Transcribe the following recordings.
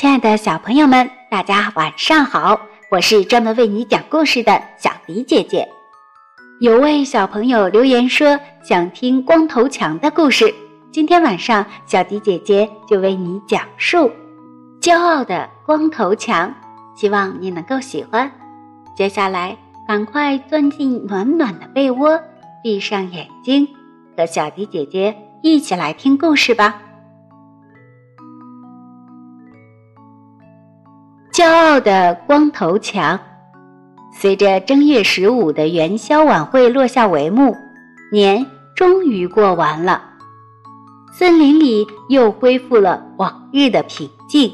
亲爱的小朋友们，大家晚上好！我是专门为你讲故事的小迪姐姐。有位小朋友留言说想听光头强的故事，今天晚上小迪姐姐就为你讲述《骄傲的光头强》，希望你能够喜欢。接下来，赶快钻进暖暖的被窝，闭上眼睛，和小迪姐姐一起来听故事吧。骄傲的光头强，随着正月十五的元宵晚会落下帷幕，年终于过完了，森林里又恢复了往日的平静。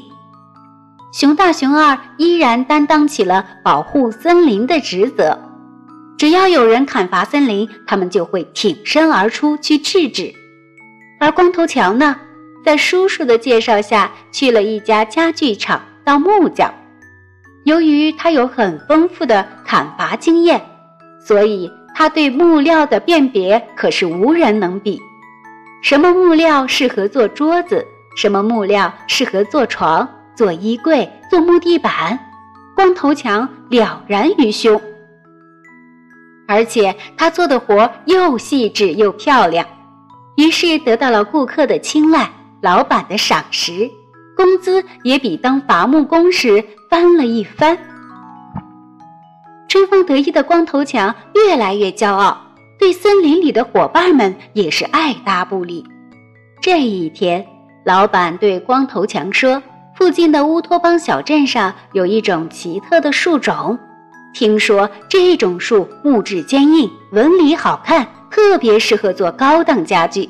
熊大、熊二依然担当起了保护森林的职责，只要有人砍伐森林，他们就会挺身而出去制止。而光头强呢，在叔叔的介绍下，去了一家家具厂。当木匠，由于他有很丰富的砍伐经验，所以他对木料的辨别可是无人能比。什么木料适合做桌子，什么木料适合做床、做衣柜、做木地板，光头强了然于胸。而且他做的活又细致又漂亮，于是得到了顾客的青睐，老板的赏识。工资也比当伐木工时翻了一番。春风得意的光头强越来越骄傲，对森林里的伙伴们也是爱搭不理。这一天，老板对光头强说：“附近的乌托邦小镇上有一种奇特的树种，听说这种树木质坚硬，纹理好看，特别适合做高档家具。”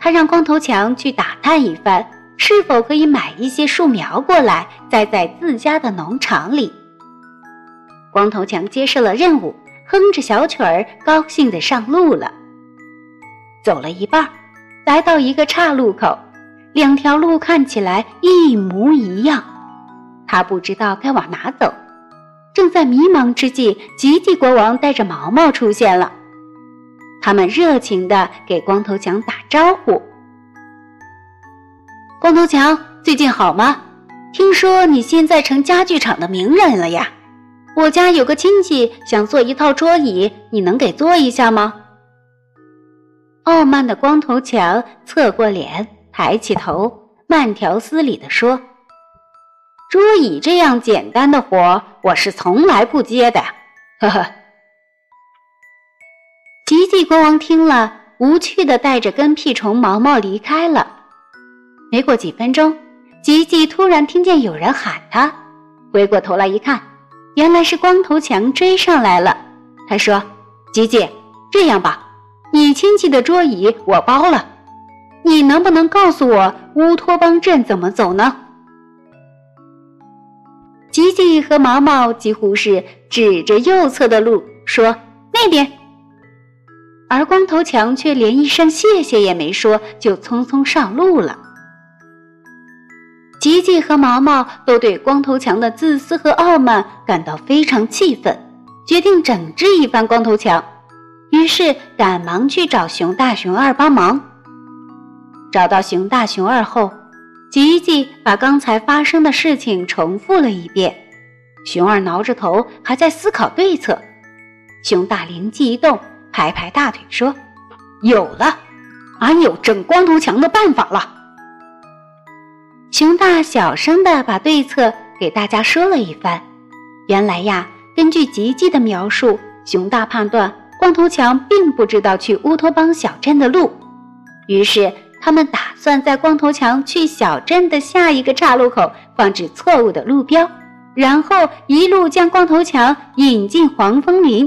他让光头强去打探一番。是否可以买一些树苗过来，栽在自家的农场里？光头强接受了任务，哼着小曲儿，高兴地上路了。走了一半，来到一个岔路口，两条路看起来一模一样，他不知道该往哪走。正在迷茫之际，吉吉国王带着毛毛出现了，他们热情地给光头强打招呼。光头强最近好吗？听说你现在成家具厂的名人了呀！我家有个亲戚想做一套桌椅，你能给做一下吗？傲慢的光头强侧过脸，抬起头，慢条斯理地说：“桌椅这样简单的活，我是从来不接的。”呵呵。吉吉国王听了，无趣地带着跟屁虫毛毛离开了。没过几分钟，吉吉突然听见有人喊他，回过头来一看，原来是光头强追上来了。他说：“吉吉，这样吧，你亲戚的桌椅我包了，你能不能告诉我乌托邦镇怎么走呢？”吉吉和毛毛几乎是指着右侧的路说：“那边。”而光头强却连一声谢谢也没说，就匆匆上路了。吉吉和毛毛都对光头强的自私和傲慢感到非常气愤，决定整治一番光头强。于是赶忙去找熊大、熊二帮忙。找到熊大、熊二后，吉吉把刚才发生的事情重复了一遍。熊二挠着头，还在思考对策。熊大灵机一动，拍拍大腿说：“有了，俺有整光头强的办法了。”熊大小声地把对策给大家说了一番。原来呀，根据吉吉的描述，熊大判断光头强并不知道去乌托邦小镇的路，于是他们打算在光头强去小镇的下一个岔路口放置错误的路标，然后一路将光头强引进黄风林。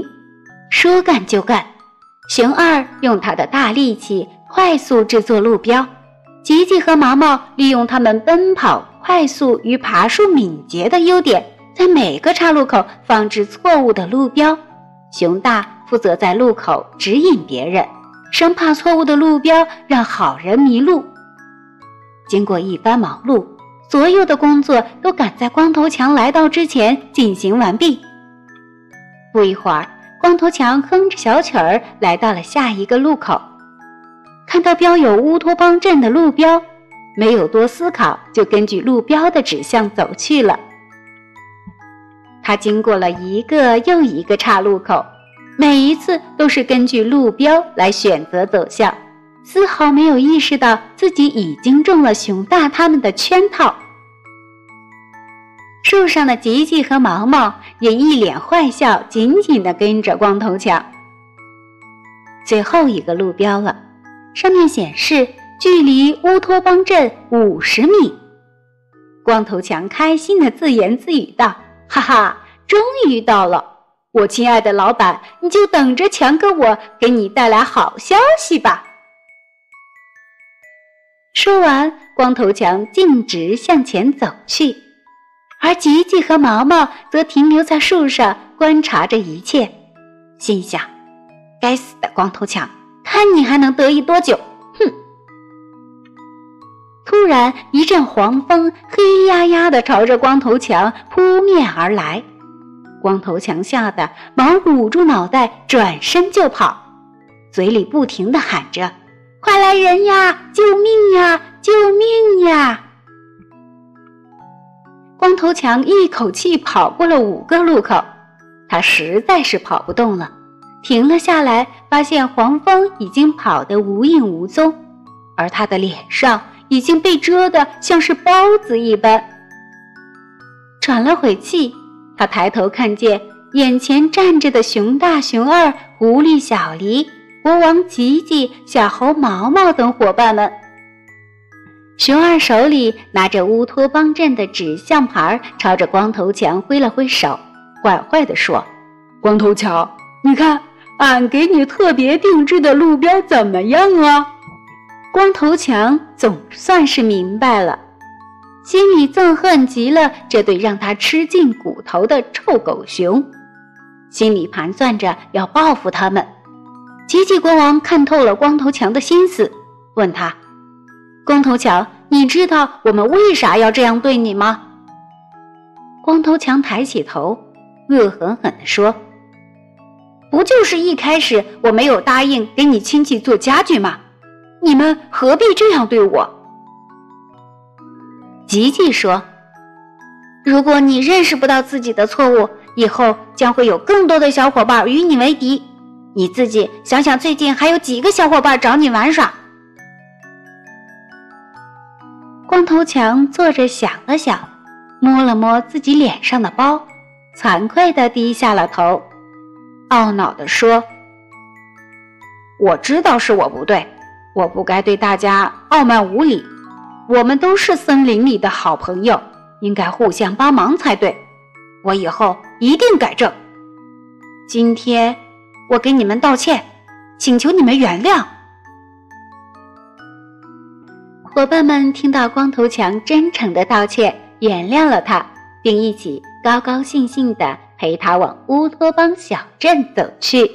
说干就干，熊二用他的大力气快速制作路标。吉吉和毛毛利用他们奔跑快速与爬树敏捷的优点，在每个岔路口放置错误的路标。熊大负责在路口指引别人，生怕错误的路标让好人迷路。经过一番忙碌，所有的工作都赶在光头强来到之前进行完毕。不一会儿，光头强哼着小曲儿来到了下一个路口。看到标有乌托邦镇的路标，没有多思考，就根据路标的指向走去了。他经过了一个又一个岔路口，每一次都是根据路标来选择走向，丝毫没有意识到自己已经中了熊大他们的圈套。树上的吉吉和毛毛也一脸坏笑，紧紧地跟着光头强。最后一个路标了，上面显示距离乌托邦镇五十米。光头强开心的自言自语道：“哈哈，终于到了！我亲爱的老板，你就等着强哥我给你带来好消息吧。”说完，光头强径直向前走去。而吉吉和毛毛则停留在树上观察着一切，心想：“该死的光头强，看你还能得意多久！”哼！突然，一阵黄风黑压压的朝着光头强扑面而来，光头强吓得忙捂住脑袋，转身就跑，嘴里不停的喊着：“快来人呀！救命呀！救命呀！”光头强一口气跑过了五个路口，他实在是跑不动了，停了下来，发现黄蜂已经跑得无影无踪，而他的脸上已经被蛰得像是包子一般。喘了会气，他抬头看见眼前站着的熊大、熊二、狐狸小狸、国王吉吉、小猴毛毛等伙伴们。熊二手里拿着乌托邦镇的指向牌，朝着光头强挥了挥手，坏坏地说：“光头强，你看俺给你特别定制的路标怎么样啊？”光头强总算是明白了，心里憎恨极了这对让他吃尽骨头的臭狗熊，心里盘算着要报复他们。吉吉国王看透了光头强的心思，问他。光头强，你知道我们为啥要这样对你吗？光头强抬起头，恶狠狠地说：“不就是一开始我没有答应给你亲戚做家具吗？你们何必这样对我？”吉吉说：“如果你认识不到自己的错误，以后将会有更多的小伙伴与你为敌。你自己想想，最近还有几个小伙伴找你玩耍？”光头强坐着想了想，摸了摸自己脸上的包，惭愧地低下了头，懊恼地说：“我知道是我不对，我不该对大家傲慢无礼。我们都是森林里的好朋友，应该互相帮忙才对。我以后一定改正。今天我给你们道歉，请求你们原谅。”伙伴们听到光头强真诚的道歉，原谅了他，并一起高高兴兴的陪他往乌托邦小镇走去。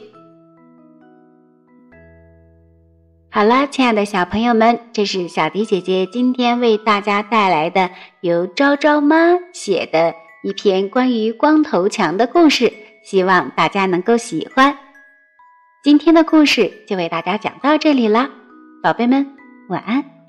好啦，亲爱的小朋友们，这是小迪姐姐今天为大家带来的由昭昭妈写的一篇关于光头强的故事，希望大家能够喜欢。今天的故事就为大家讲到这里啦，宝贝们，晚安。